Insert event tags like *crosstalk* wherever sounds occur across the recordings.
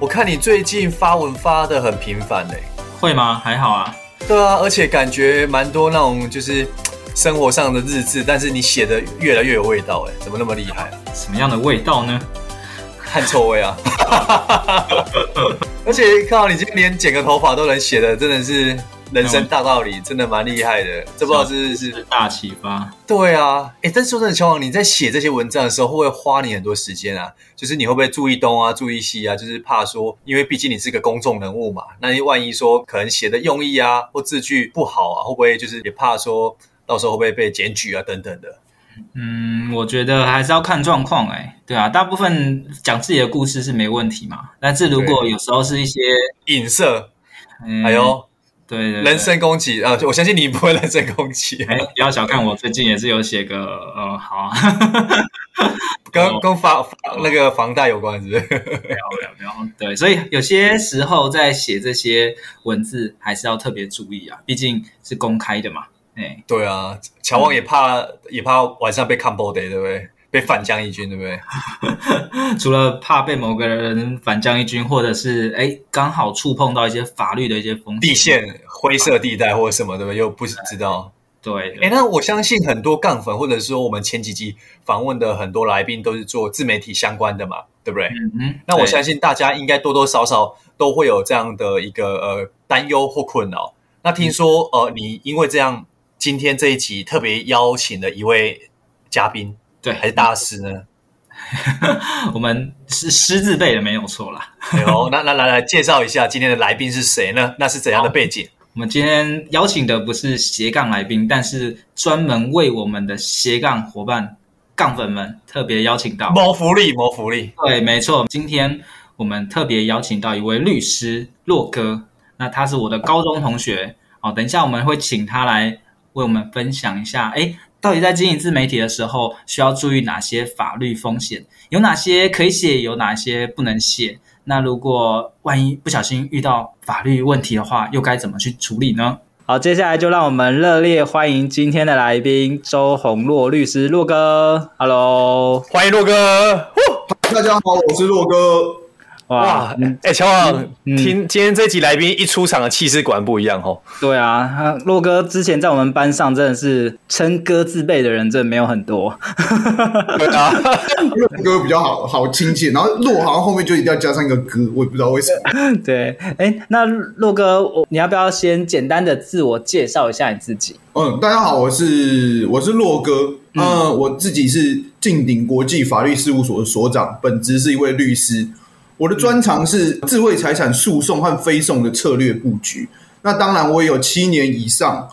我看你最近发文发的很频繁嘞，会吗？还好啊。对啊，而且感觉蛮多那种就是生活上的日志，但是你写的越来越有味道哎，怎么那么厉害啊？什么样的味道呢？汗臭味啊！*laughs* 而且看到你今天连剪个头发都能写的，真的是。人生大道理真的蛮厉害的，这不知道是是大启发。对啊，哎，但是说真的，乔王，你在写这些文章的时候，会不会花你很多时间啊？就是你会不会注意东啊，注意西啊？就是怕说，因为毕竟你是个公众人物嘛，那你万一说可能写的用意啊或字句不好啊，会不会就是也怕说到时候会不会被检举啊等等的？嗯，我觉得还是要看状况哎，对啊，大部分讲自己的故事是没问题嘛，但是如果有时候是一些影射，哎呦。对，对，对，人身攻击啊！我相信你不会人身攻击。*laughs* 哎，不要小看我，最近也是有写个呃，好啊，*laughs* 跟 *laughs* 跟房那个房贷有关，是不是？没有没有没有。对，所以有些时候在写这些文字，还是要特别注意啊，毕竟是公开的嘛。哎，对啊，乔旺也怕、嗯、也怕晚上被看 body，对不对？被反将一军，对不对？*laughs* 除了怕被某个人反将一军，或者是哎，刚好触碰到一些法律的一些风险、地线、灰色地带或者什么，对不对？又不知道。对，哎，那我相信很多杠粉，或者说我们前几集访问的很多来宾，都是做自媒体相关的嘛，对不对？嗯嗯。那我相信大家应该多多少少都会有这样的一个呃担忧或困扰。那听说、嗯、呃，你因为这样，今天这一集特别邀请了一位嘉宾。对，还是大师呢？*laughs* 我们是师字辈的，没有错啦。有，那那来来介绍一下今天的来宾是谁呢？那是怎样的背景？我们今天邀请的不是斜杠来宾，但是专门为我们的斜杠伙伴、杠粉们特别邀请到。谋福利，谋福利。对，没错。今天我们特别邀请到一位律师洛哥，那他是我的高中同学。哦，等一下我们会请他来为我们分享一下。诶到底在经营自媒体的时候，需要注意哪些法律风险？有哪些可以写，有哪些不能写？那如果万一不小心遇到法律问题的话，又该怎么去处理呢？好，接下来就让我们热烈欢迎今天的来宾周鸿洛律师，洛哥。Hello，欢迎洛哥。大家好，我是洛哥。哇，哎，乔王，听今天这集来宾一出场的气势果然不一样哦。对啊，洛哥之前在我们班上真的是称哥自辈的人，真的没有很多。*laughs* 对啊，洛哥比较好好亲切，然后洛好像后面就一定要加上一个哥，我也不知道为什么。*laughs* 对，哎，那洛哥，我你要不要先简单的自我介绍一下你自己？嗯，大家好，我是我是洛哥，嗯，嗯我自己是晋鼎国际法律事务所的所长，本职是一位律师。我的专长是智慧财产诉讼和非讼的策略布局。那当然，我也有七年以上，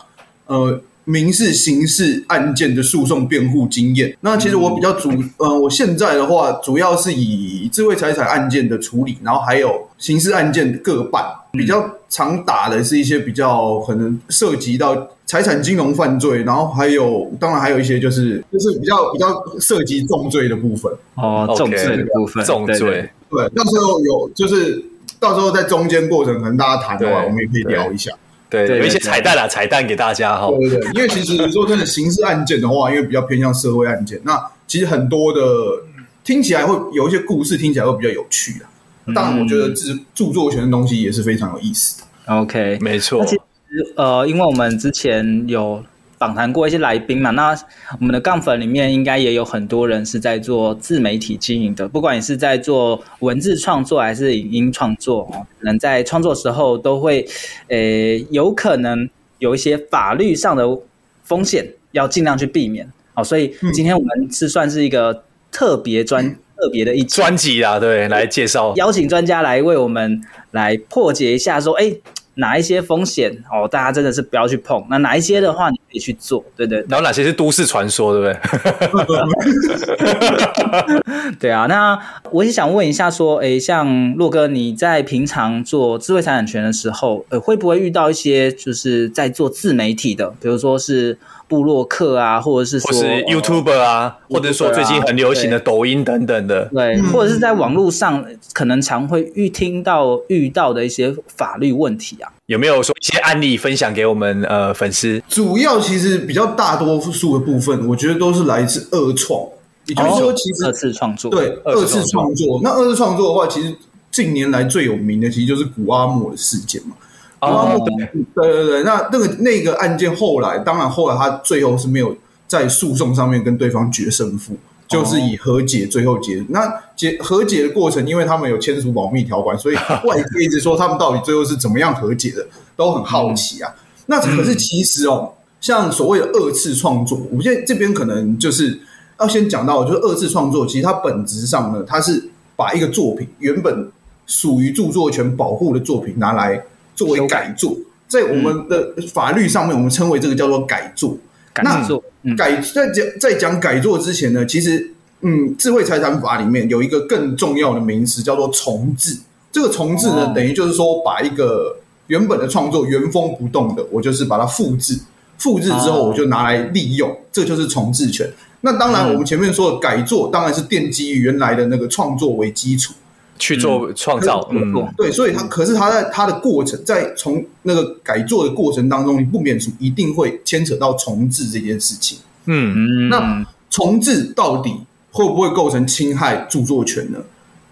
呃，民事、刑事案件的诉讼辩护经验。那其实我比较主，呃，我现在的话，主要是以智慧财产案件的处理，然后还有刑事案件各半。比较常打的是一些比较可能涉及到财产金融犯罪，然后还有，当然还有一些就是就是比较比较涉及重罪的部分。哦，重罪的部分，重罪。对，到时候有就是到时候在中间过程，可能大家谈的话，我们也可以聊一下。对，对，有一些彩蛋啊，彩蛋给大家哈。对对对，因为其实说真的，刑事案件的话，因为比较偏向社会案件，那其实很多的听起来会有一些故事，听起来会比较有趣啊。当然，我觉得着著作权的东西也是非常有意思的。OK，没错。其实呃，因为我们之前有。访谈过一些来宾嘛，那我们的杠粉里面应该也有很多人是在做自媒体经营的，不管你是在做文字创作还是影音创作，可能在创作时候都会，呃，有可能有一些法律上的风险，要尽量去避免。好，所以今天我们是算是一个特别专、嗯、特别的一专辑啊，对，来介绍，邀请专家来为我们来破解一下，说，哎。哪一些风险哦？大家真的是不要去碰。那哪一些的话，你可以去做，对对，对。然后哪些是都市传说，对不对？*laughs* 对啊。那我也想问一下，说，哎，像洛哥，你在平常做智慧财产权的时候，呃，会不会遇到一些就是在做自媒体的，比如说是？部落客啊，或者是说或是 YouTuber 啊，或者说最近很流行的抖音等等的，对，对或者是在网络上可能常会遇听到遇到的一些法律问题啊，有没有说一些案例分享给我们呃粉丝？主要其实比较大多数的部分，我觉得都是来自二创，也就是说，其实二次创作，对，二次创作。那二次创作的话，其实近年来最有名的，其实就是古阿莫的事件嘛。哦，对对对，那那个那个案件后来，当然后来他最后是没有在诉讼上面跟对方决胜负，就是以和解最后结。那结和解的过程，因为他们有签署保密条款，所以外界一直说他们到底最后是怎么样和解的，都很好奇啊。那可是其实哦，像所谓的二次创作，我现在这边可能就是要先讲到，就是二次创作，其实它本质上呢，它是把一个作品原本属于著作权保护的作品拿来。作为改作，在我们的法律上面，我们称为这个叫做改作。改作，那改在讲在讲改作之前呢，其实，嗯，智慧财产法里面有一个更重要的名词叫做重置。这个重置呢，等于就是说，把一个原本的创作原封不动的，我就是把它复制，复制之后我就拿来利用，这就是重置权。那当然，我们前面说的改作，当然是奠基于原来的那个创作为基础。去做创造，嗯，对，所以他可是他在他的过程，在从那个改做的过程当中，你不免俗一定会牵扯到重置这件事情，嗯，那重置到底会不会构成侵害著作权呢？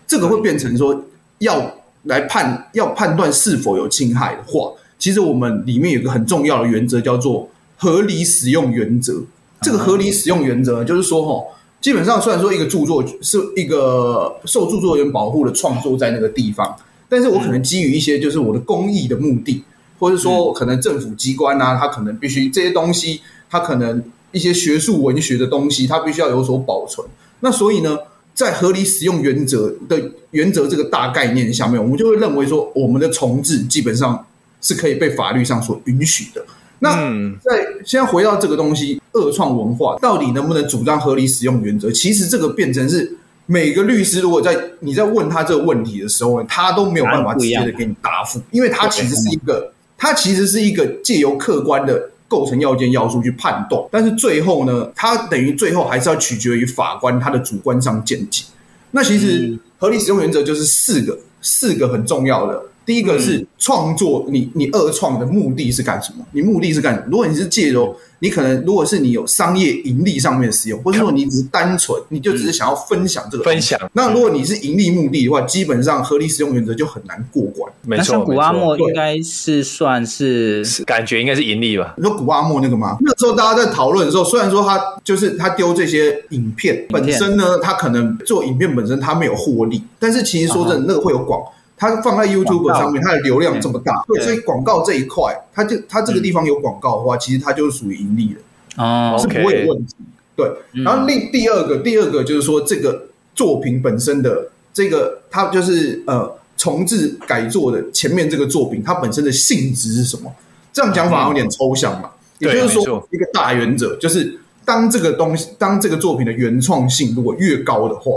这个会变成说要来判要判断是否有侵害的话，其实我们里面有一个很重要的原则叫做合理使用原则。这个合理使用原则就是说，哈。基本上，虽然说一个著作是一个受著作权保护的创作在那个地方，但是我可能基于一些就是我的公益的目的，或者说可能政府机关啊，他可能必须这些东西，他可能一些学术文学的东西，他必须要有所保存。那所以呢，在合理使用原则的原则这个大概念下面，我们就会认为说，我们的重制基本上是可以被法律上所允许的。那在现在回到这个东西，二创文化到底能不能主张合理使用原则？其实这个变成是每个律师如果在你在问他这个问题的时候呢，他都没有办法直接的给你答复，因为他其实是一个，他其实是一个借由客观的构成要件要素去判断，但是最后呢，他等于最后还是要取决于法官他的主观上见解。那其实合理使用原则就是四个，四个很重要的。第一个是创作，你你二创的目的是干什么？你目的是干什么？如果你是借由你可能，如果是你有商业盈利上面的使用，或者说你只是单纯，你就只是想要分享这个分享。那如果你是盈利目的的话，基本上合理使用原则就很难过关。没错，像谷阿莫应该是算是感觉应该是盈利吧？你说古阿莫那个吗？那时候大家在讨论的时候，虽然说他就是他丢这些影片本身呢，他可能做影片本身他没有获利，但是其实说真的，那个会有广。它放在 YouTube 上面，它的流量这么大，对，所以广告这一块，它就它这个地方有广告的话，其实它就是属于盈利的，哦，是不会有问题。对，然后另第二个，第二个就是说，这个作品本身的这个，它就是呃重置改作的前面这个作品，它本身的性质是什么？这样讲法有点抽象嘛。也就是说，一个大原则就是，当这个东西，当这个作品的原创性如果越高的话，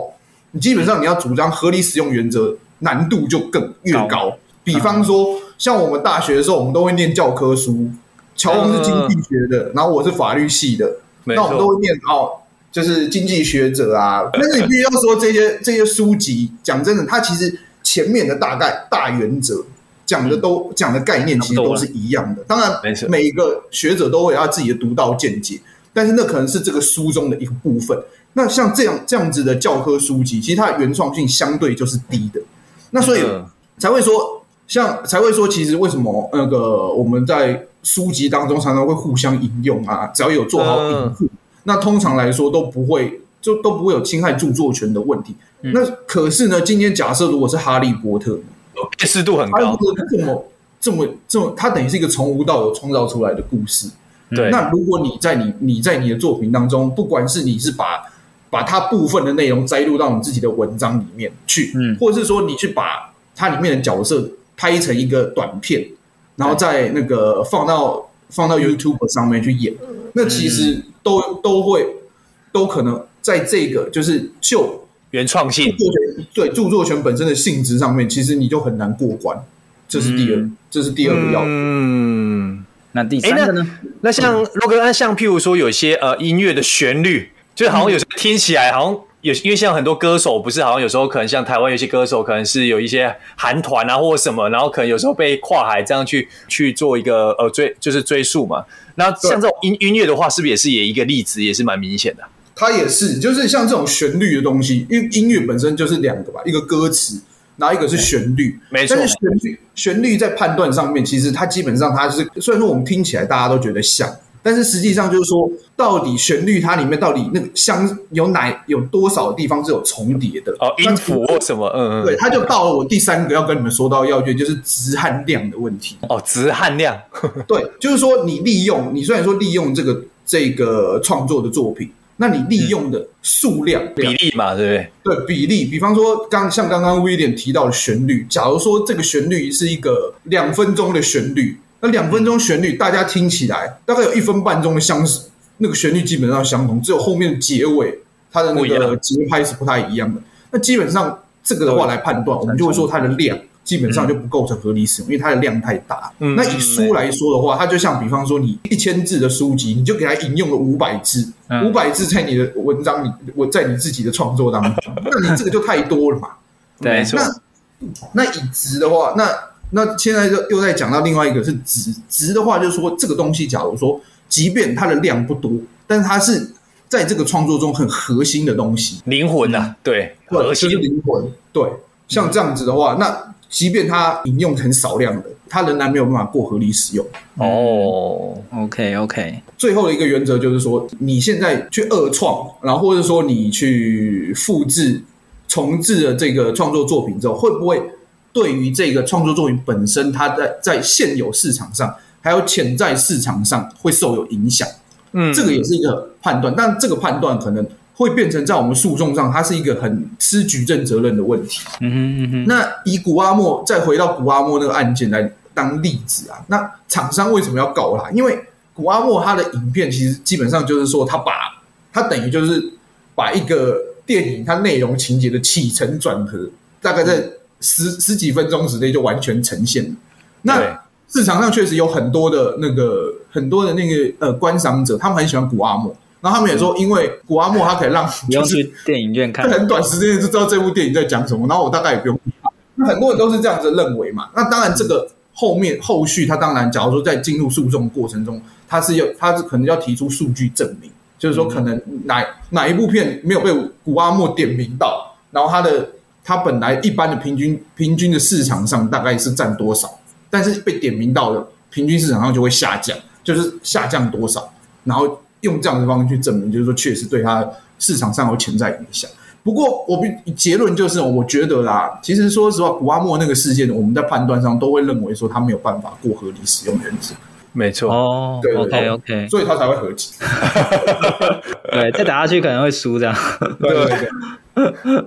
你基本上你要主张合理使用原则。难度就更越高，高。比方说，像我们大学的时候，我们都会念教科书。乔王是经济学的，然后我是法律系的，那我们都会念哦，就是经济学者啊。*laughs* 但是你必须要说这些这些书籍，讲真的，它其实前面的大概大原则讲的都讲的概念其实都是一样的。当然，每一个学者都会有他自己的独到见解，但是那可能是这个书中的一个部分。那像这样这样子的教科书籍，其实它的原创性相对就是低的。那所以才会说，像才会说，其实为什么那个我们在书籍当中常常会互相引用啊，只要有做好引述，嗯、那通常来说都不会就都不会有侵害著作权的问题。嗯、那可是呢，今天假设如果是哈利波特，辨识度很高，这么这么这么，它等于是一个从无到有创造出来的故事。对，那如果你在你你在你的作品当中，不管是你是把把它部分的内容摘录到你自己的文章里面去，嗯，或者是说你去把它里面的角色拍成一个短片，然后再那个放到放到 YouTube 上面去演，那其实都都会都可能在这个就是就原创性著作权对著作权本身的性质上面，其实你就很难过关。这是第二，这是第二个要。嗯。那第三个呢？那，那像洛哥，那像譬如说，有些呃音乐的旋律，就好像有时候听起来好像有，因为像很多歌手不是好像有时候可能像台湾有些歌手可能是有一些韩团啊或者什么，然后可能有时候被跨海这样去去做一个呃追就是追溯嘛。那像这种音音乐的话，是不是也是也一个例子，也是蛮明显的？它也是，就是像这种旋律的东西，因为音乐本身就是两个吧，一个歌词。然后一个是旋律，没错。但是旋律旋律在判断上面，其实它基本上它是虽然说我们听起来大家都觉得像，但是实际上就是说，到底旋律它里面到底那个相有哪有多少地方是有重叠的？哦，音符或什么？嗯嗯。对，它就到了我第三个要跟你们说到要诀，就是值和量的问题。哦，值和量。*laughs* 对，就是说你利用你虽然说利用这个这个创作的作品。那你利用的数量、嗯、比例嘛，对不对？对，比例。比方说，刚像刚刚威廉提到的旋律，假如说这个旋律是一个两分钟的旋律，那两分钟旋律大家听起来大概有一分半钟的相似，那个旋律基本上相同，只有后面的结尾它的那个节拍是不太一样的。那基本上这个的话来判断，我们就会说它的量。基本上就不构成合理使用，因为它的量太大。嗯、那以书来说的话，它就像比方说，你一千字的书籍，你就给它引用了五百字，五百、嗯、字在你的文章里，我在你自己的创作当中，那你这个就太多了嘛？*laughs* 对。那那以值的话，那那现在又又在讲到另外一个是值，值的话就是说，这个东西，假如说，即便它的量不多，但是它是在这个创作中很核心的东西，灵魂啊，对，核心灵魂，对，像这样子的话，那。即便它引用很少量的，它仍然没有办法过合理使用。哦、oh，OK OK。最后的一个原则就是说，你现在去二创，然后或者说你去复制、重置了这个创作作品之后，会不会对于这个创作作品本身，它在在现有市场上还有潜在市场上会受有影响？嗯，这个也是一个判断，但这个判断可能。会变成在我们诉讼上，它是一个很吃举证责任的问题。嗯哼嗯哼。那以古阿莫再回到古阿莫那个案件来当例子啊，那厂商为什么要告他？因为古阿莫他的影片其实基本上就是说，他把他等于就是把一个电影它内容情节的起承转合，大概在十十几分钟之内就完全呈现了。那市场上确实有很多的那个很多的那个呃观赏者，他们很喜欢古阿莫。然后他们也说，因为古阿莫他可以让就是电影院看，很短时间就知道这部电影在讲什么。然后我大概也不用看。那很多人都是这样子认为嘛。那当然，这个后面后续，他当然，假如说在进入诉讼过程中，他是要他是可能要提出数据证明，就是说可能哪哪一部片没有被古阿莫点名到，然后他的它本来一般的平均平均的市场上大概是占多少，但是被点名到了平均市场上就会下降，就是下降多少，然后。用这样的方式去证明，就是说确实对它市场上有潜在影响。不过我结论就是，我觉得啦，其实说实话，古阿莫那个事件，我们在判断上都会认为说他没有办法过合理使用原则。没错哦，对，OK OK，所以他才会和解。*laughs* 对，再打下去可能会输这样。对对对。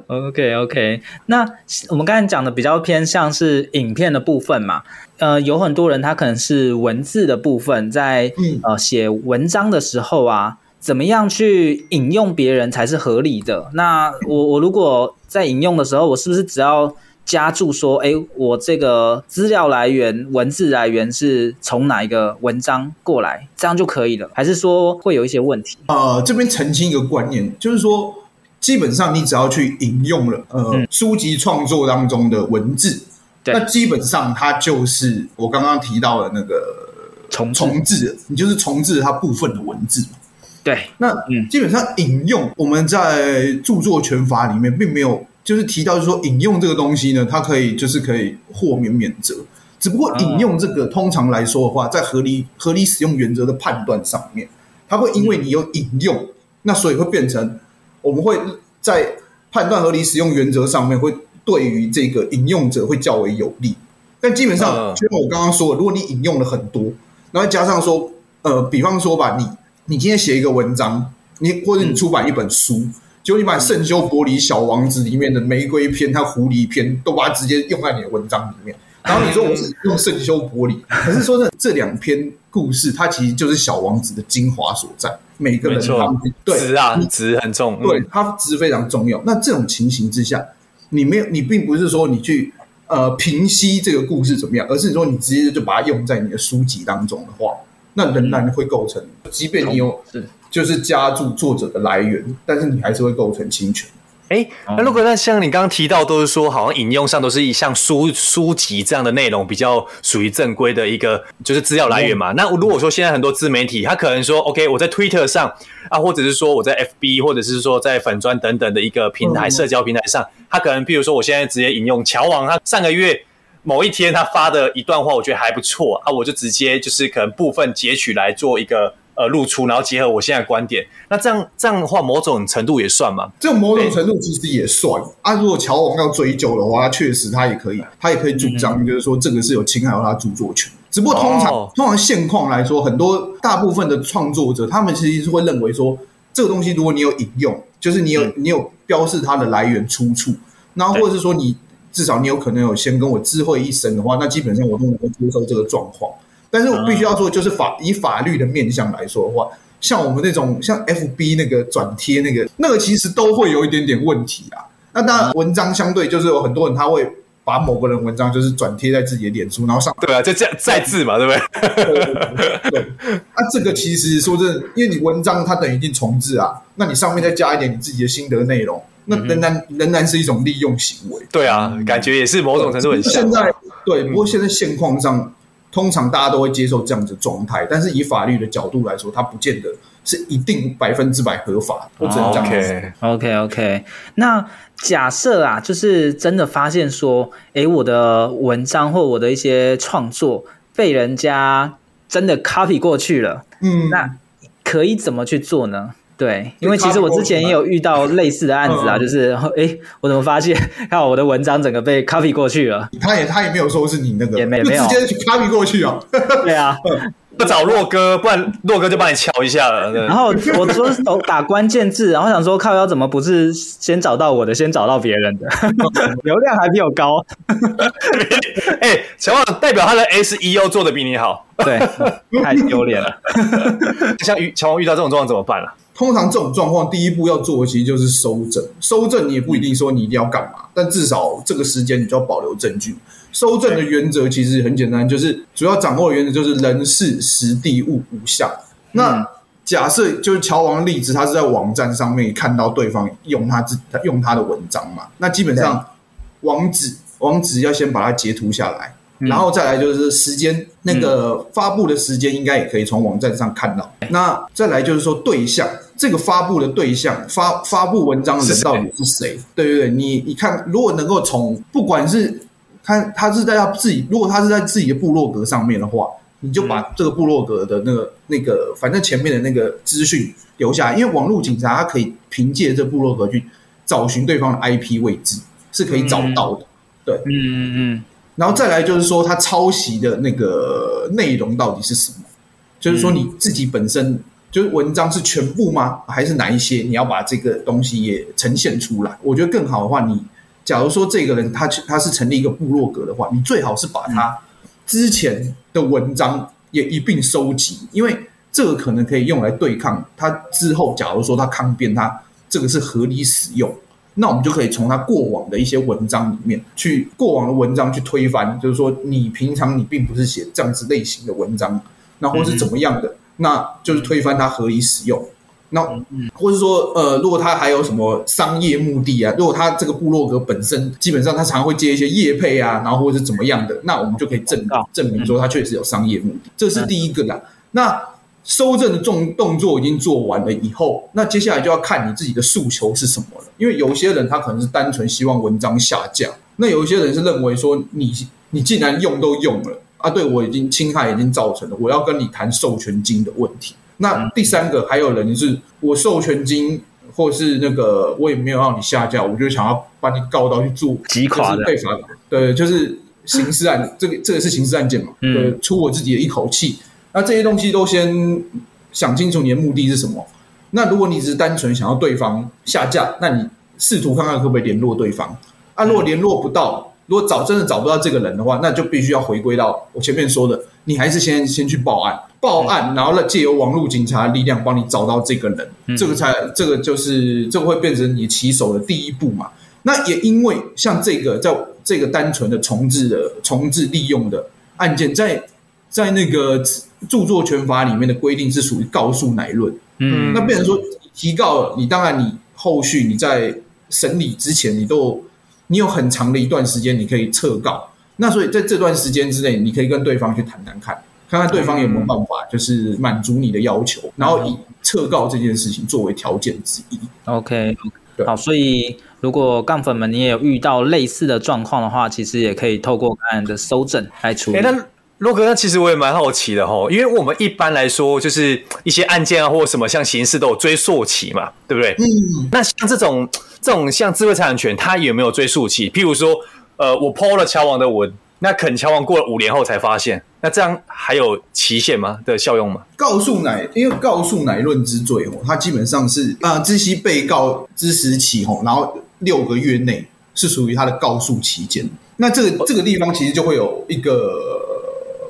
OK OK，那我们刚才讲的比较偏向是影片的部分嘛？呃，有很多人他可能是文字的部分，在呃写文章的时候啊，怎么样去引用别人才是合理的？那我我如果在引用的时候，我是不是只要加注说，哎，我这个资料来源、文字来源是从哪一个文章过来，这样就可以了？还是说会有一些问题？呃，这边澄清一个观念，就是说。基本上，你只要去引用了呃、嗯、书籍创作当中的文字，对那基本上它就是我刚刚提到的那个重重制，你就是重置它部分的文字。对，那嗯，基本上引用我们在著作权法里面并没有就是提到，就是说引用这个东西呢，它可以就是可以豁免免责，只不过引用这个，通常来说的话，在合理合理使用原则的判断上面，它会因为你有引用，那所以会变成我们会在判断合理使用原则上面，会对于这个引用者会较为有利。但基本上，就像我刚刚说的，如果你引用了很多，然后加上说，呃，比方说吧，你你今天写一个文章，你或者你出版一本书，结果你把《圣修伯里小王子》里面的玫瑰篇、它狐狸篇都把它直接用在你的文章里面。然后你说我是用圣修伯里，*laughs* 可是说这这两篇故事，它其实就是小王子的精华所在。每个人他们对值啊，值很重，对，它值非常重要。那这种情形之下，你没有，你并不是说你去呃平息这个故事怎么样，而是说你直接就把它用在你的书籍当中的话，那仍然会构成，即便你有就是加注作者的来源，但是你还是会构成侵权。哎，那如果那像你刚刚提到，都是说好像引用上都是一项书书籍这样的内容，比较属于正规的一个就是资料来源嘛。那如果说现在很多自媒体，他可能说，OK，我在 Twitter 上啊，或者是说我在 FB，或者是说在粉砖等等的一个平台社交平台上，他可能譬如说，我现在直接引用乔王他上个月某一天他发的一段话，我觉得还不错啊，我就直接就是可能部分截取来做一个。呃，露出，然后结合我现在的观点，那这样这样的话，某种程度也算嘛？这种某种程度其实也算啊。如果乔王要追究的话，确实他也可以，他也可以主张，就是说这个是有侵害到他著作权。只不过通常、哦、通常现况来说，很多大部分的创作者，他们其实是会认为说，这个东西如果你有引用，就是你有、嗯、你有标示它的来源出处，然后或者是说你至少你有可能有先跟我知会一声的话，那基本上我都能够接受这个状况。但是我必须要说，就是法以法律的面向来说的话，像我们那种像 FB 那个转贴那个那个，其实都会有一点点问题啊。那当然，文章相对就是有很多人他会把某个人文章就是转贴在自己的脸书，然后上对啊，就这样再字嘛，对不对？对，对，对，对。那这个其实说真的，因为你文章它等于已经重置啊，那你上面再加一点你自己的心得内容，那仍然仍然是一种利用行为。对啊，感觉也是某种程度很像。现在对，不过现在现况上。通常大家都会接受这样子的状态，但是以法律的角度来说，它不见得是一定百分之百合法。我只能这样子。OK OK，那假设啊，就是真的发现说，诶，我的文章或我的一些创作被人家真的 copy 过去了，嗯，那可以怎么去做呢？对，因为其实我之前也有遇到类似的案子啊，就是哎，我怎么发现，看我的文章整个被 copy 过去了？他也他也没有说是你那个，也没没有直接去 copy 过去啊？对啊，*laughs* 不找洛哥，不然洛哥就帮你瞧一下了。然后我说打关键字，然后想说靠腰怎么不是先找到我的，先找到别人的，*laughs* 流量还比我高。*laughs* 哎，乔王代表他的 SEO 做的比你好，对，太丢脸了。像遇乔王遇到这种状况怎么办啊？通常这种状况，第一步要做的其实就是收证。收证你也不一定说你一定要干嘛，但至少这个时间你就要保留证据。收证的原则其实很简单，就是主要掌握的原则就是人事、时地、物、五项。那假设就是乔王例子，他是在网站上面看到对方用他自他用他的文章嘛，那基本上网址网址要先把它截图下来。然后再来就是时间，那个发布的时间应该也可以从网站上看到。那再来就是说对象，这个发布的对象，发发布文章的人到底是谁？对对对，你你看，如果能够从不管是看他是在他自己，如果他是在自己的部落格上面的话，你就把这个部落格的那个那个，反正前面的那个资讯留下来，因为网络警察他可以凭借这部落格去找寻对方的 IP 位置，是可以找到的。对，嗯嗯嗯。然后再来就是说，他抄袭的那个内容到底是什么？就是说你自己本身就是文章是全部吗？还是哪一些？你要把这个东西也呈现出来。我觉得更好的话，你假如说这个人他他是成立一个部落格的话，你最好是把他之前的文章也一并收集，因为这个可能可以用来对抗他之后。假如说他抗辩，他这个是合理使用。那我们就可以从他过往的一些文章里面去过往的文章去推翻，就是说你平常你并不是写这样子类型的文章，那或是怎么样的，那就是推翻它合理使用。那或者说呃，如果他还有什么商业目的啊，如果他这个部落格本身基本上他常会接一些业配啊，然后或者是怎么样的，那我们就可以证证明说他确实有商业目的，这是第一个啦。那收证的重动作已经做完了以后，那接下来就要看你自己的诉求是什么了。因为有些人他可能是单纯希望文章下架，那有一些人是认为说你你既然用都用了啊，对我已经侵害已经造成了，我要跟你谈授权金的问题。那第三个还有人就是我授权金，或是那个我也没有让你下架，我就想要把你告到去做击垮的被罚。对，就是刑事案，这个这个是刑事案件嘛，对，出我自己的一口气。那这些东西都先想清楚你的目的是什么。那如果你只是单纯想要对方下架，那你试图看看可不可以联络对方。啊，如果联络不到，如果找真的找不到这个人的话，那就必须要回归到我前面说的，你还是先先去报案，报案，然后呢借由网络警察力量帮你找到这个人，嗯、这个才这个就是这个会变成你起手的第一步嘛。那也因为像这个在这个单纯的重置的重置利用的案件，在在那个著作权法里面的规定是属于告诉乃论，嗯，那变成说提告了，你当然你后续你在审理之前，你都。你有很长的一段时间，你可以撤告。那所以在这段时间之内，你可以跟对方去谈谈看，看看对方有没有办法，就是满足你的要求，然后以撤告这件事情作为条件之一。OK，好。所以如果杠粉们你也有遇到类似的状况的话，其实也可以透过个案的搜证来处理。欸、那洛哥，那其实我也蛮好奇的哈，因为我们一般来说就是一些案件啊，或者什么像刑事都有追溯期嘛，对不对？嗯。那像这种。这种像智慧财产权，它有没有追溯期？譬如说，呃，我 po 了乔王的文，那可能乔王过了五年后才发现，那这样还有期限吗？的效用吗？告诉乃，因为告诉乃论之罪哦，它基本上是啊，知悉被告之时起吼，然后六个月内是属于他的告诉期间。那这个这个地方其实就会有一个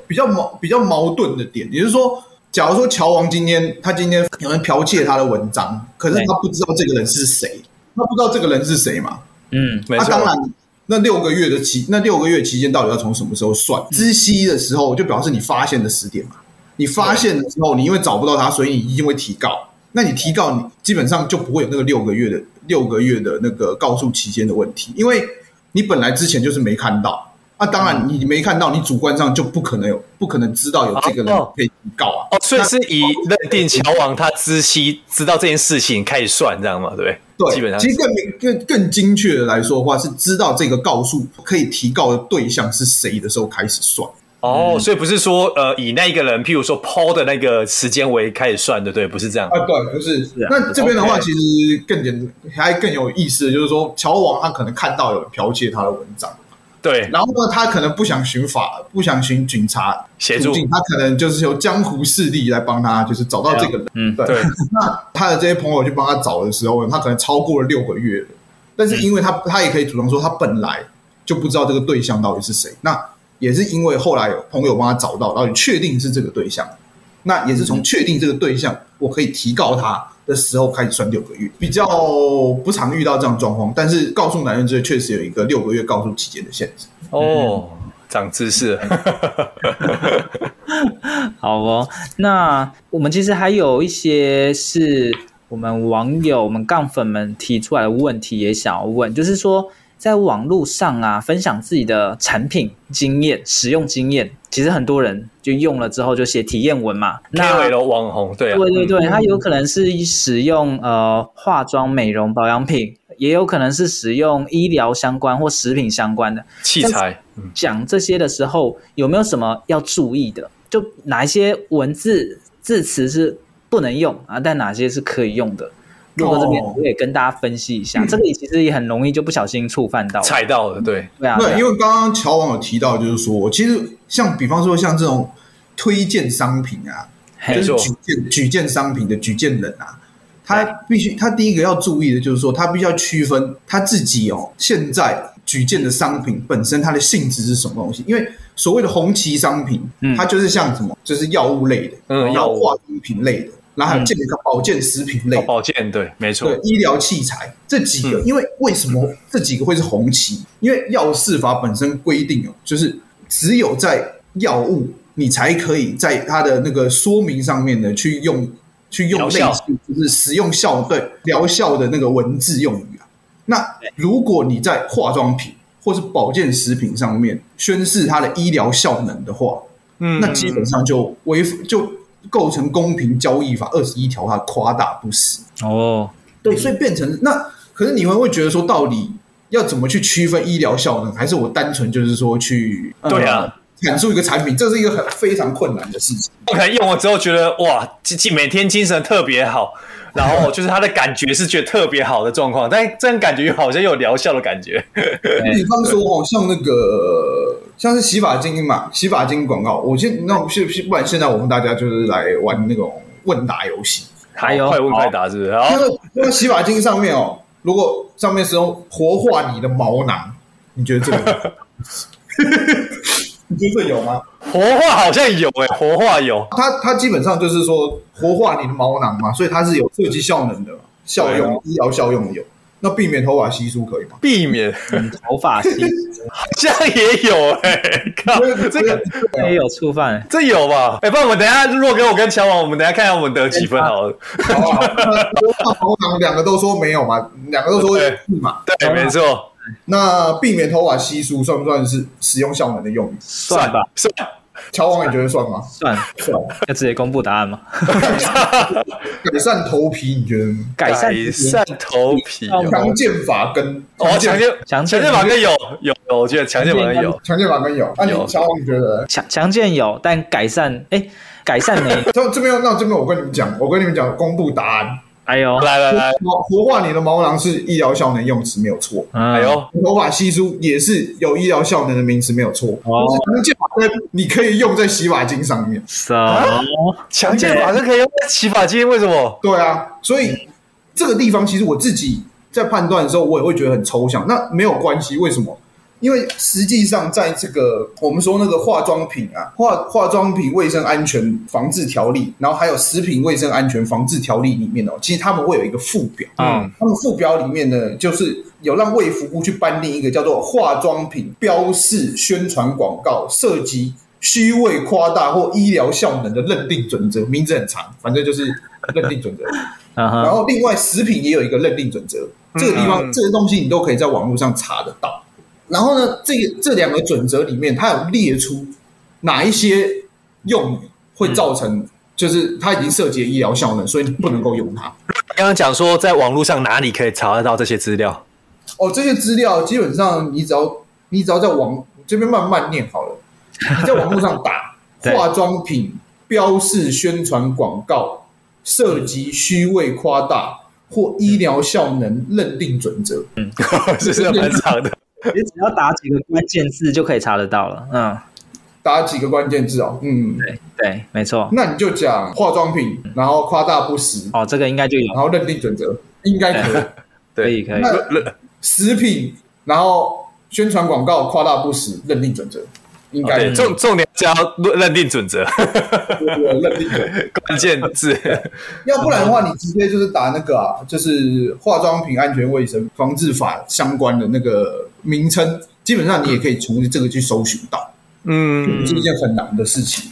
比较矛比较矛盾的点，也就是说，假如说乔王今天他今天有人剽窃他的文章，可是他不知道这个人是谁。他不知道这个人是谁嘛？嗯，那、啊、当然，那六个月的期，那六个月期间到底要从什么时候算？知悉的时候就表示你发现的时点嘛。你发现的时候，你因为找不到他，所以你一定会提告。那你提告，你基本上就不会有那个六个月的六个月的那个告诉期间的问题，因为你本来之前就是没看到。那、啊、当然，你没看到，你主观上就不可能有，不可能知道有这个人可以告啊。哦，所以是以认定乔王他知悉知道这件事情开始算，这样嘛？对不对？对，基本上其实更更更精确的来说的话，是知道这个告诉可以提告的对象是谁的时候开始算。哦，嗯、所以不是说呃以那个人，譬如说 PO 的那个时间为开始算的，对，不是这样啊？对，不是。是啊、那这边的话，其实更简还更有意思的就是说，乔王他可能看到有人剽窃他的文章。对，然后呢，他可能不想寻法，不想寻警察协助，他可能就是由江湖势力来帮他，就是找到这个人。嗯，对。对 *laughs* 那他的这些朋友去帮他找的时候，他可能超过了六个月了。但是因为他，嗯、他也可以主张说，他本来就不知道这个对象到底是谁。那也是因为后来有朋友帮他找到，然后确定是这个对象。那也是从确定这个对象，我可以提告他的时候开始算六个月，比较不常遇到这样状况。但是告诉男人之罪确实有一个六个月告诉期间的限制。哦，长知识。*laughs* 好哦，那我们其实还有一些是我们网友、我们杠粉们提出来的问题，也想要问，就是说。在网络上啊，分享自己的产品经验、使用经验，其实很多人就用了之后就写体验文嘛。那为了网红，对啊，对对对，它有可能是使用呃化妆、美容、保养品，也有可能是使用医疗相关或食品相关的器材。讲这些的时候，有没有什么要注意的？就哪一些文字字词是不能用啊？但哪些是可以用的？洛哥这边我也跟大家分析一下，哦、这个其实也很容易就不小心触犯到踩到了，对。对啊，对，因为刚刚乔王有提到，就是说，其实像比方说像这种推荐商品啊，就是举荐举荐商品的举荐人啊，他必须他第一个要注意的就是说，他必须要区分他自己哦，现在举荐的商品本身它的性质是什么东西，因为所谓的红旗商品，它就是像什么，就是药物类的，嗯，药化妆品类的。然后还有健康保健食品类，保健对，没错，对医疗器材这几个，因为为什么这几个会是红旗？因为药事法本身规定哦，就是只有在药物，你才可以在它的那个说明上面呢去用去用类似就是使用效对疗效的那个文字用语啊。那如果你在化妆品或是保健食品上面宣示它的医疗效能的话，嗯，那基本上就违就。构成公平交易法二十一条，它夸大不实。哦，对，所以变成那，可是你们会觉得说，到底要怎么去区分医疗效能，还是我单纯就是说去对啊。阐述一个产品，这是一个很非常困难的事情。我可能用了之后觉得哇，每天精神特别好，然后就是他的感觉是觉得特别好的状况，但这样感觉又好像有疗效的感觉。比方说哦，像那个像是洗发精嘛，洗发精广告，我现那我是不然现在我们大家就是来玩那种问答游戏，还有快问快答是不是？好，那个那个洗发精上面哦，如果上面是用活化你的毛囊，你觉得这个？*laughs* 你觉得这有吗？活化好像有诶、欸，活化有。它它基本上就是说活化你的毛囊嘛，所以它是有刺激效能的效用，啊、医疗效用有。那避免头发稀疏可以吗？避免、嗯、*laughs* 头发稀疏好像也有诶、欸，靠，*laughs* 这个也有触犯，这有吧？哎、欸，不然我们等一下若哥我跟乔王，我们等一下看一下我们得几分好了。好啊，活化毛囊两个都说没有嘛，两个都说是嘛，对，对，没错。那避免头发稀疏算不算是使用效能的用语？算吧，算。乔王，你觉得算吗？算，算。要直接公布答案吗？*laughs* 改善头皮，你觉得？改善改善头皮，强健发根。哦，强健强健发根有有，我觉得强健发根有，强健发根有。那你乔王，你觉得？强强健有，但改善，哎，改善没。*laughs* 这这边，那这边我跟你们讲，我跟你们讲，公布答案。哎呦，来来来，活化你的毛囊是医疗效能用词，没有错。哎呦，头发稀疏也是有医疗效能的名词，没有错。哦，强健发根你可以用在洗发精上面。什么？强健发根可以用在洗发精？为什么？对啊，所以这个地方其实我自己在判断的时候，我也会觉得很抽象。那没有关系，为什么？因为实际上，在这个我们说那个化妆品啊，化化妆品卫生安全防治条例，然后还有食品卫生安全防治条例里面哦，其实他们会有一个附表，嗯，他们附表里面呢，就是有让卫福部去颁定一个叫做化妆品标示宣传广告涉及虚伪夸大或医疗效能的认定准则，名字很长，反正就是认定准则。*laughs* 然后另外食品也有一个认定准则，这个地方这些东西你都可以在网络上查得到。然后呢，这个这两个准则里面，它有列出哪一些用语会造成，就是它已经涉及医疗效能，所以你不能够用它。刚刚讲说，在网络上哪里可以查得到这些资料？哦，这些资料基本上你只要你只要在网这边慢慢念好了，*laughs* 你在网络上打 *laughs* 化妆品标示宣传广告涉及虚伪夸大或医疗效能认定准则，嗯，*laughs* 这是蛮长的。*laughs* 你只要打几个关键字就可以查得到了。嗯，打几个关键字哦。嗯，对对，没错。那你就讲化妆品，然后夸大不实。哦，这个应该就有。然后认定准则应该可以。可以可以。那食品，然后宣传广告夸大不实，认定准则应该重重点加认定准则。认定准关键字。*laughs* 要不然的话，你直接就是打那个啊，就是化妆品安全卫生防治法相关的那个。名称基本上你也可以从这个去搜寻到，嗯，是一件很难的事情。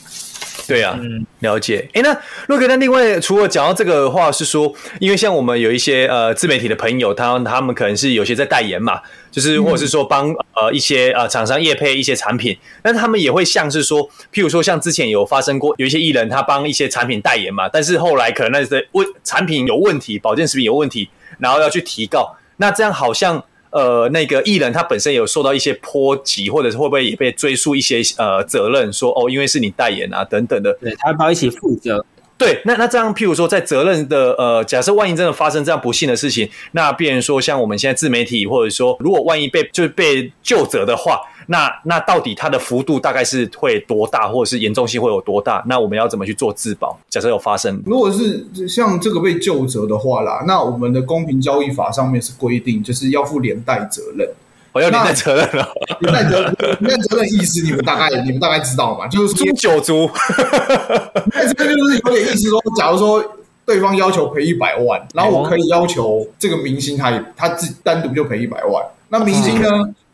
对啊，了解。哎，那洛哥，那另外除了讲到这个的话，是说，因为像我们有一些呃自媒体的朋友，他他们可能是有些在代言嘛，就是或者是说帮呃一些呃厂商业配一些产品，但他们也会像是说，譬如说像之前有发生过有一些艺人他帮一些产品代言嘛，但是后来可能那些问产品有问题，保健食品有问题，然后要去提告，那这样好像。呃，那个艺人他本身有受到一些波及，或者是会不会也被追溯一些呃责任？说哦，因为是你代言啊等等的，对，他要一起负责？对，那那这样，譬如说在责任的呃，假设万一真的发生这样不幸的事情，那必然说像我们现在自媒体，或者说如果万一被就是被就责的话。那那到底它的幅度大概是会多大，或者是严重性会有多大？那我们要怎么去做自保？假设有发生，如果是像这个被救责的话啦，那我们的公平交易法上面是规定，就是要负连带责任。我要连带责任了，*laughs* 连带责任，连带责任意思你们大概你们大概知道嘛？就是诛九族。那这个就是有点意思说，假如说对方要求赔一百万，然后我可以要求这个明星他也他自己单独就赔一百万。那明星呢？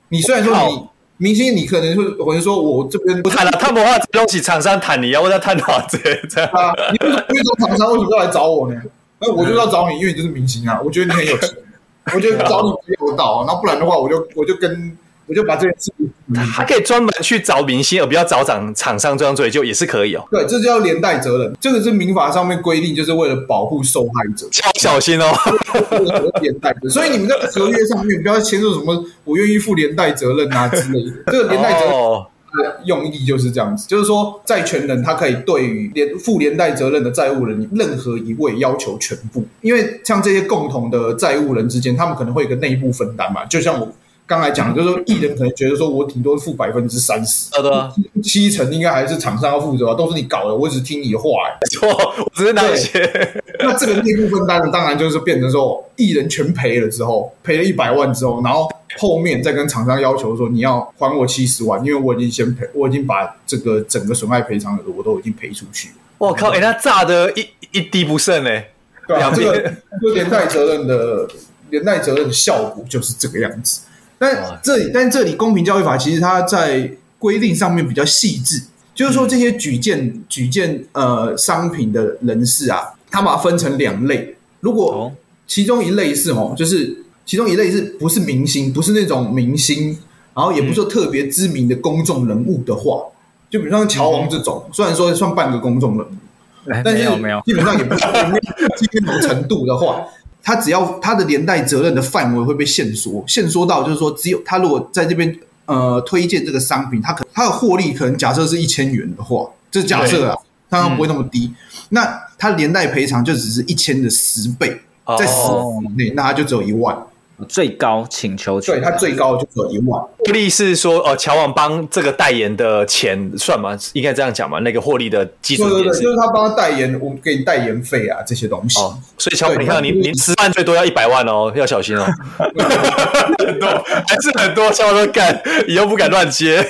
你虽然说你。明星，你可能会我就说我这边不谈了，他不怕东西厂商谈你啊，我在探讨这这样啊。你为什么这种厂商为什么要来找我呢？那我就要找你，因为你就是明星啊。我觉得你很有钱，我觉得找你比较有道。那不然的话，我就我就跟我就把这件事，他可以专门去找明星，而不要找厂厂商这样追究，也是可以哦。对，这就叫连带责任。这个是民法上面规定，就是为了保护受害者，超小心哦。连带的，所以你们在合约上面不要签署什么“我愿意负连带责任”啊之类的。*laughs* 这个连带责任的用意就是这样子，就是说债权人他可以对于连负连带责任的债务人任何一位要求全部，因为像这些共同的债务人之间，他们可能会有个内部分担嘛，就像我。刚才讲，就是说艺人可能觉得说，我顶多付百分之三十，好的，七成应该还是厂商要负责吧，都是你搞的，我只是听你的话，哎，错，我只是拿钱。那这个内部分担呢，当然就是变成说，艺人全赔了之后，赔了一百万之后，然后后面再跟厂商要求说，你要还我七十万，因为我已经先赔，我已经把这个整个损害赔偿的我都已经赔出去。我靠，哎，那炸的一一滴不剩哎，对啊，这个就连带责任的连带责任的效果就是这个样子。但这里，但这里公平交易法其实它在规定上面比较细致，就是说这些举荐举荐呃商品的人士啊，他把它分成两类。如果其中一类是哦，就是其中一类是不是明星，不是那种明星，然后也不是说特别知名的公众人物的话，就比如像乔王这种，虽然说算半个公众人物，但是基本上也不是 *laughs* 那种程度的话。他只要他的连带责任的范围会被限缩，限缩到就是说，只有他如果在这边呃推荐这个商品，他可他的获利可能假设是一千元的话，这是假设啊，当然不会那么低。嗯、那他连带赔偿就只是一千的十倍，在十倍内，那他就只有一万。最高请求权，对，他最高就只有一万。获利是说，呃，乔王帮这个代言的钱算吗？应该这样讲嘛？那个获利的基础点是，就是他帮他代言，我给你代言费啊，这些东西。哦，所以乔王，你看，你你十万最多要一百万哦，要小心哦。很 *laughs* 多还是很多，乔王都干，以后不敢乱接。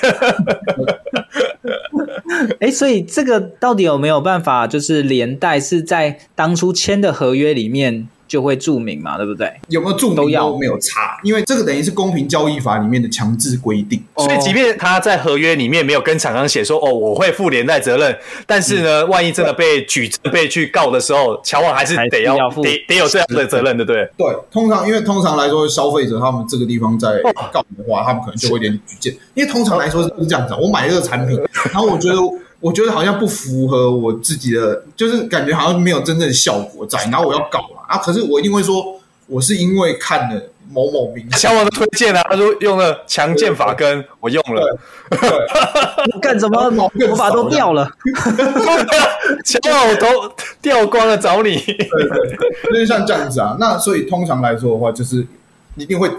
哎、欸，所以这个到底有没有办法？就是连带是在当初签的合约里面。就会注明嘛，对不对？有没有注明都要没有差，因为这个等于是公平交易法里面的强制规定。所以，即便他在合约里面没有跟厂商写说，哦，我会负连带责任，但是呢，万一真的被举证、被去告的时候，乔王还是得要，要得得有这样的责任，对不对？对，通常因为通常来说，消费者他们这个地方在告的话，他们可能就会有点举荐，因为通常来说是这样子，我买这个产品，*laughs* 然后我觉得。我觉得好像不符合我自己的，就是感觉好像没有真正的效果在，然后我要搞了啊！可是我一定会说，我是因为看了某某明星乔王的推荐啊，他说用了强健法根，我用了，*laughs* 干什么？头发都掉了，乔王我头掉光了，找你。对对，就是像这样子啊。那所以通常来说的话，就是一定会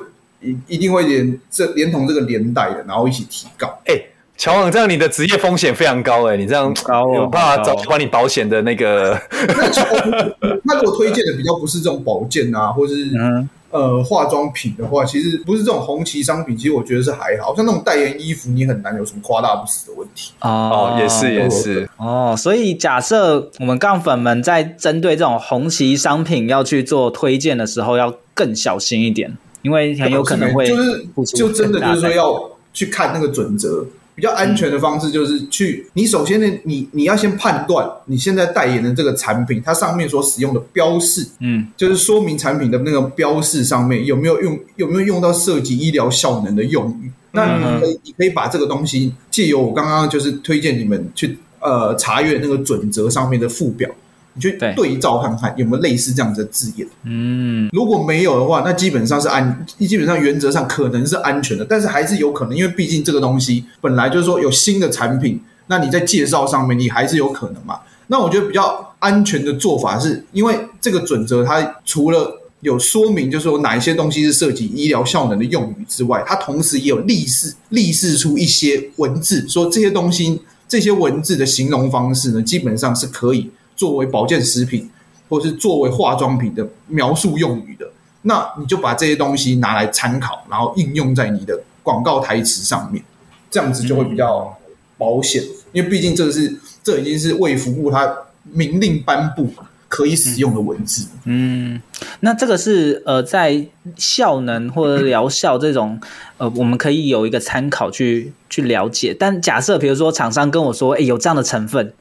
一一定会连这连同这个连带的，然后一起提高。哎、欸。乔王，这样你的职业风险非常高哎，你这样高，有办法找管理保险的那个。那如果推荐的比较不是这种保健啊，或者是嗯呃化妆品的话，其实不是这种红旗商品，其实我觉得是还好，像那种代言衣服，你很难有什么夸大不实的问题哦，也是也是哦。所以假设我们杠粉们在针对这种红旗商品要去做推荐的时候，要更小心一点，因为很有可能会就是就真的就是说要去看那个准则。比较安全的方式就是去，你首先呢，你你要先判断你现在代言的这个产品，它上面所使用的标示，嗯，就是说明产品的那个标示上面有没有用有没有用到涉及医疗效能的用语。那你可以你可以把这个东西借由我刚刚就是推荐你们去呃查阅那个准则上面的附表。你去对照看看有没有类似这样子的字眼。嗯，如果没有的话，那基本上是安，基本上原则上可能是安全的，但是还是有可能，因为毕竟这个东西本来就是说有新的产品，那你在介绍上面你还是有可能嘛。那我觉得比较安全的做法是，因为这个准则它除了有说明，就是说哪一些东西是涉及医疗效能的用语之外，它同时也有立示立示出一些文字，说这些东西这些文字的形容方式呢，基本上是可以。作为保健食品，或是作为化妆品的描述用语的，那你就把这些东西拿来参考，然后应用在你的广告台词上面，这样子就会比较保险。嗯、因为毕竟这个是这已经是卫福部它明令颁布可以使用的文字。嗯，嗯，那这个是呃，在效能或者疗效这种呃，我们可以有一个参考去去了解。但假设比如说厂商跟我说，哎，有这样的成分。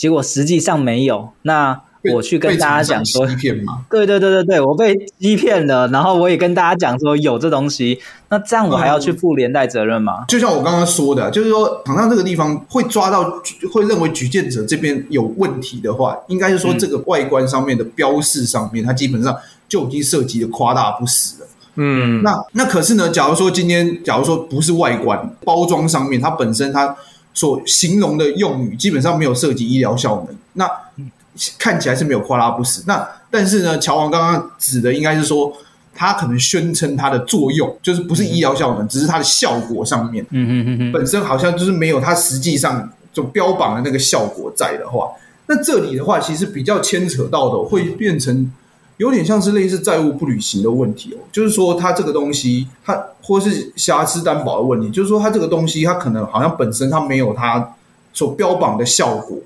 结果实际上没有，那我去跟大家讲说欺骗嘛。*laughs* 对对对对对，我被欺骗了，然后我也跟大家讲说有这东西，那这样我还要去负连带责任吗？嗯、就像我刚刚说的，就是说，厂商这个地方会抓到，会认为举荐者这边有问题的话，应该是说这个外观上面的标示上面，它基本上就已经涉及的夸大不实了。嗯，那那可是呢，假如说今天，假如说不是外观包装上面，它本身它所形容的用语基本上没有涉及医疗效能，那看起来是没有夸大不实。那但是呢，乔王刚刚指的应该是说，他可能宣称它的作用就是不是医疗效能，只是它的效果上面，嗯嗯嗯嗯，本身好像就是没有它实际上就标榜的那个效果在的话，那这里的话其实比较牵扯到的会变成。有点像是类似债务不履行的问题哦，就是说它这个东西，它或是瑕疵担保的问题，就是说它这个东西，它可能好像本身它没有它所标榜的效果，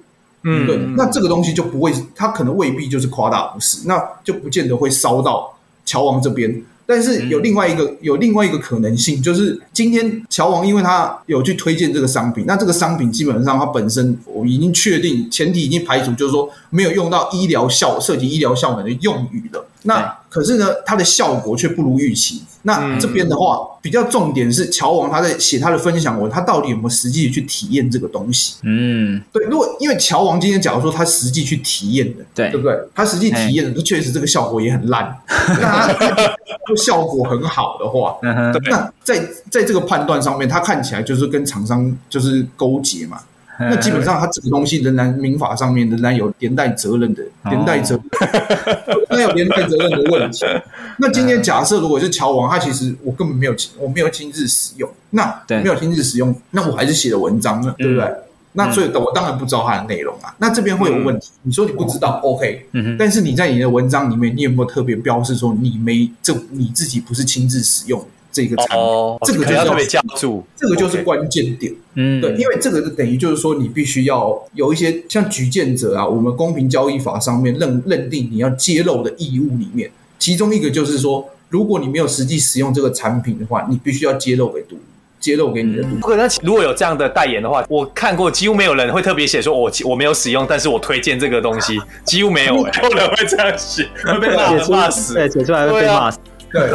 嗯，对，那这个东西就不会，它可能未必就是夸大不实，那就不见得会烧到乔王这边。但是有另外一个、嗯、有另外一个可能性，就是今天乔王因为他有去推荐这个商品，那这个商品基本上它本身我已经确定前提已经排除，就是说没有用到医疗效涉及医疗效能的用语了。那可是呢，它的效果却不如预期。那这边的话，嗯、比较重点是乔王他在写他的分享文，他到底有没有实际去体验这个东西？嗯，对。如果因为乔王今天假如说他实际去体验的，对对不对？他实际体验的，确实这个效果也很烂。那他效果很好的话，那在在这个判断上面，他看起来就是跟厂商就是勾结嘛。*laughs* 那基本上，他这个东西仍然民法上面仍然有连带责任的，连带责任，*laughs* 那有连带责任的问题。*laughs* 那今天假设如果是乔王，他其实我根本没有亲，我没有亲自使用，那没有亲自使用，那我还是写了文章呢，对不对？那所以，我当然不知道它的内容啊。那这边会有问题。你说你不知道，OK，但是你在你的文章里面，你有没有特别标示说你没这你自己不是亲自使用？这个产品，哦、这个就是要特别加注，这个就是关键点。嗯，对，因为这个就等于就是说，你必须要有一些像举荐者啊，我们公平交易法上面认认定你要揭露的义务里面，其中一个就是说，如果你没有实际使用这个产品的话，你必须要揭露给读，揭露给你的读。不可能，如果有这样的代言的话，我看过几乎没有人会特别写说我我没有使用，但是我推荐这个东西，几乎没有、欸，没有人会这样写，*laughs* 会被骂骂死，对，写出来会被骂死。对，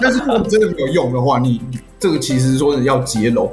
但是如果你真的没有用的话，你这个其实说是要揭露。